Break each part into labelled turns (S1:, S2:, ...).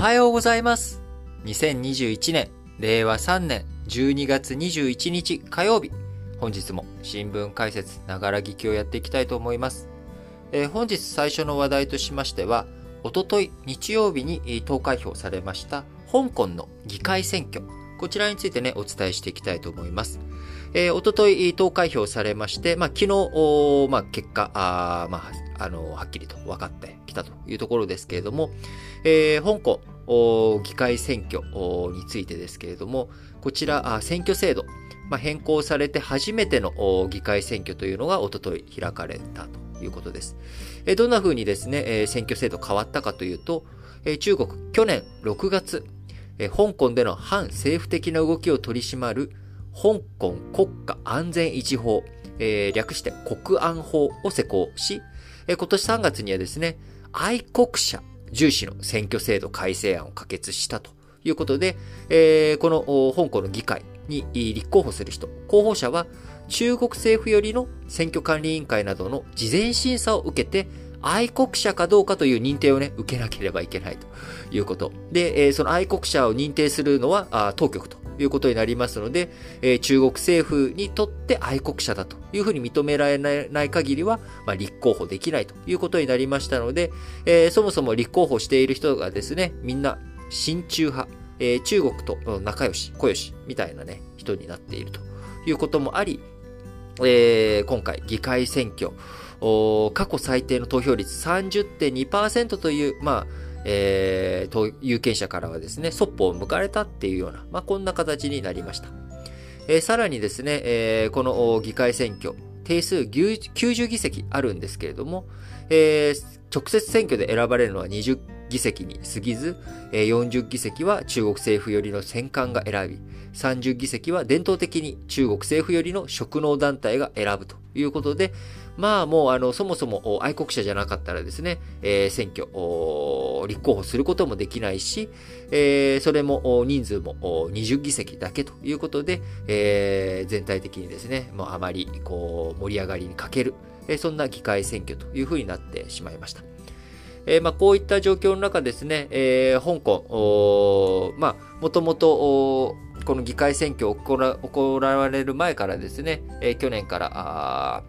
S1: はようございます。2021年、令和3年12月21日火曜日。本日も新聞解説、ながら聞きをやっていきたいと思います。えー、本日最初の話題としましては、おととい日曜日に投開票されました香港の議会選挙。こちらについてね、お伝えしていきたいと思います。えー、おととい投開票されまして、まあ、昨日、まあ、結果、あまあ、あの、はっきりと分かってきたというところですけれども、えー、香港議会選挙についてですけれども、こちら、選挙制度、まあ、変更されて初めての議会選挙というのがおととい開かれたということです。えどんな風にですね、選挙制度変わったかというと、中国、去年6月、香港での反政府的な動きを取り締まる香港国家安全維持法、えー、略して国安法を施行し、えー、今年3月にはですね、愛国者重視の選挙制度改正案を可決したということで、えー、この香港の議会に立候補する人、候補者は中国政府よりの選挙管理委員会などの事前審査を受けて、愛国者かどうかという認定をね、受けなければいけないということ。で、その愛国者を認定するのは当局ということになりますので、えー、中国政府にとって愛国者だというふうに認められない限りは、まあ、立候補できないということになりましたので、えー、そもそも立候補している人がですね、みんな親中派、えー、中国と仲良し、小良しみたいなね、人になっているということもあり、えー、今回議会選挙、過去最低の投票率30.2%という、まあ、えー、有権者からはですね、そっぽを向かれたっていうような、まあ、こんな形になりました。えー、さらにですね、えー、この議会選挙、定数90議席あるんですけれども、えー、直接選挙で選ばれるのは20議席に過ぎず、40議席は中国政府寄りの戦艦が選び、30議席は伝統的に中国政府寄りの職能団体が選ぶということで、まあもうあの、そもそも愛国者じゃなかったらですね、えー、選挙、立候補することもできないし、えー、それも人数も20議席だけということで、えー、全体的にですね、もうあまりこう盛り上がりに欠ける、えー、そんな議会選挙というふうになってしまいました。えー、まあ、こういった状況の中ですね、えー、香港、まあ、もともと、この議会選挙を行われる前からですね、えー、去年から、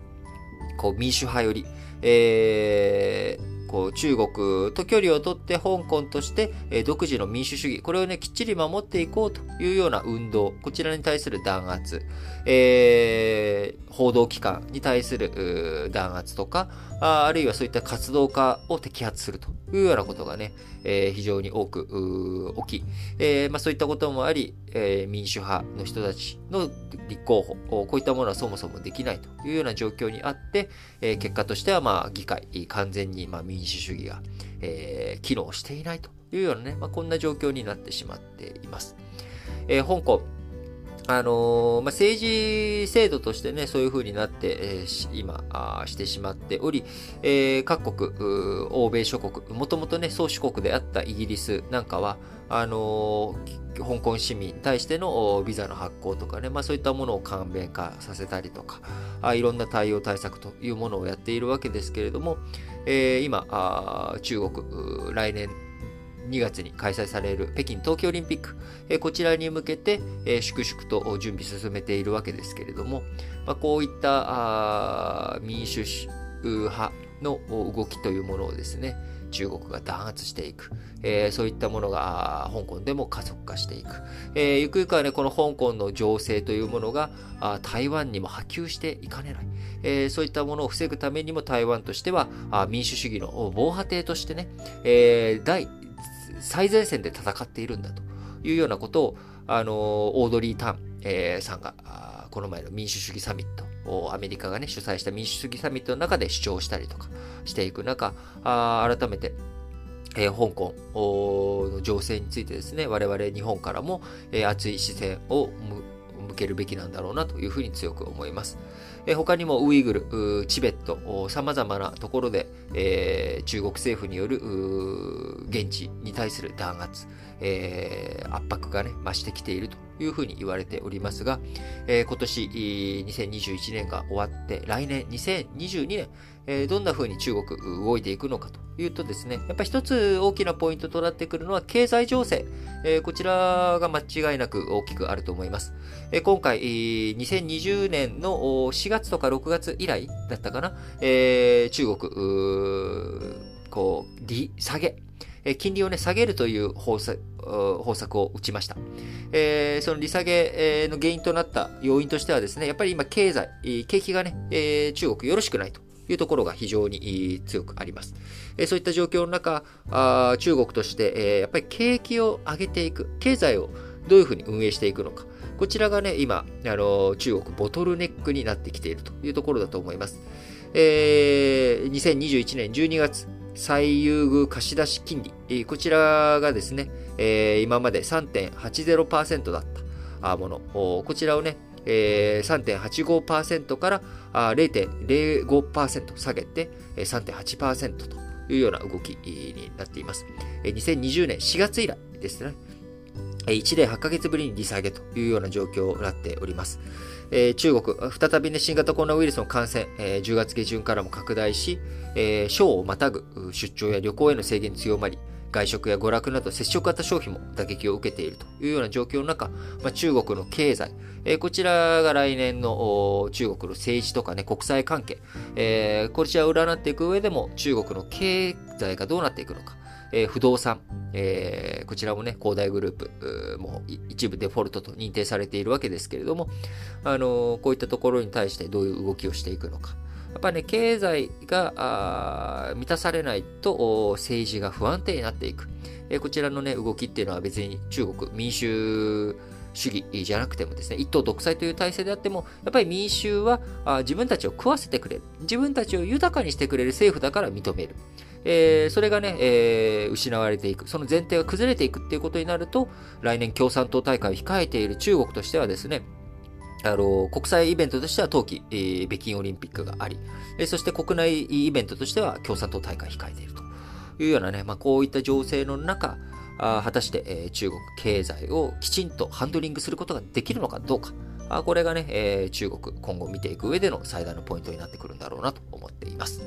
S1: こう民主派より、えー、こう中国と距離をとって香港として、独自の民主主義、これをね、きっちり守っていこうというような運動、こちらに対する弾圧、えー、報道機関に対する弾圧とかあ、あるいはそういった活動家を摘発するというようなことがね、えー、非常に多く起き、えーまあ、そういったこともあり、え、民主派の人たちの立候補、こういったものはそもそもできないというような状況にあって、え、結果としてはまあ議会、完全にまあ民主主義が、えー、機能していないというようなね、まあ、こんな状況になってしまっています。えー、香港、あのー、まあ、政治制度としてね、そういう風になって、えー、今あしてしまっており、えー、各国、欧米諸国、もともとね、宗主国であったイギリスなんかは、あの香港市民に対してのビザの発行とかね、まあ、そういったものを簡便化させたりとか、あいろんな対応対策というものをやっているわけですけれども、え、今あ、中国、来年2月に開催される北京冬季オリンピック、こちらに向けて、粛々と準備進めているわけですけれども、こういった民主派の動きというものをですね、中国が弾圧していく、えー、そういったものが香港でも加速化していく、えー、ゆくゆくはね、この香港の情勢というものが台湾にも波及していかねない、えー、そういったものを防ぐためにも台湾としては民主主義の防波堤としてね、え、第最前線で戦っているんだというようなことを、あのオードリー・タン、えー、さんが、この前の民主主義サミットを、アメリカがね、主催した民主主義サミットの中で主張したりとかしていく中、あ改めて、えー、香港の情勢についてですね、我々日本からも、えー、熱い視線を向けるべきなんだろうなというふうに強く思います。え他にもウイグル、チベット、様々なところで、えー、中国政府による現地に対する弾圧、えー、圧迫がね、増してきているというふうに言われておりますが、えー、今年2021年が終わって、来年2022年、えー、どんな風に中国動いていくのかというとですね、やっぱり一つ大きなポイントとなってくるのは経済情勢。えー、こちらが間違いなく大きくあると思います。えー、今回、2020年の4月とか6月以来だったかな、えー、中国、こう、利下げ。金利をね、下げるという方策方策を打ちました。えー、その利下げの原因となった要因としてはですね、やっぱり今経済、景気がね、えー、中国よろしくないというところが非常に強くあります。そういった状況の中、あ中国として、えやっぱり景気を上げていく、経済をどういうふうに運営していくのか、こちらがね、今、あの中国ボトルネックになってきているというところだと思います。えー、2021年12月、最優遇貸出金利、こちらがですね、えー、今まで3.80%だったもの、こちらをね、えー、3.85%から0.05%下げて3.8%というような動きになっています。2020年4月以来ですね。1年8ヶ月ぶりに利下げというような状況になっております。えー、中国、再びね、新型コロナウイルスの感染、えー、10月下旬からも拡大し、えー、省をまたぐ出張や旅行への制限強まり、外食や娯楽など接触型消費も打撃を受けているというような状況の中、まあ、中国の経済、えー、こちらが来年の中国の政治とかね、国際関係、えー、こちらを占っていく上でも中国の経済がどうなっていくのか、えー、不動産、えー、こちらもね、恒大グループ、も一部デフォルトと認定されているわけですけれども、あのー、こういったところに対してどういう動きをしていくのか。やっぱね、経済が満たされないと政治が不安定になっていく。えこちらのね、動きっていうのは別に中国民主主義じゃなくてもですね、一党独裁という体制であっても、やっぱり民衆は自分たちを食わせてくれる。自分たちを豊かにしてくれる政府だから認める。えー、それがね、えー、失われていく。その前提が崩れていくっていうことになると、来年共産党大会を控えている中国としてはですね、あの、国際イベントとしては冬季、えー、北京オリンピックがあり、えー、そして国内イベントとしては共産党大会を控えているというようなね、まあ、こういった情勢の中、あ果たして、えー、中国経済をきちんとハンドリングすることができるのかどうか。あこれがね、えー、中国今後見ていく上での最大のポイントになってくるんだろうなと思っています。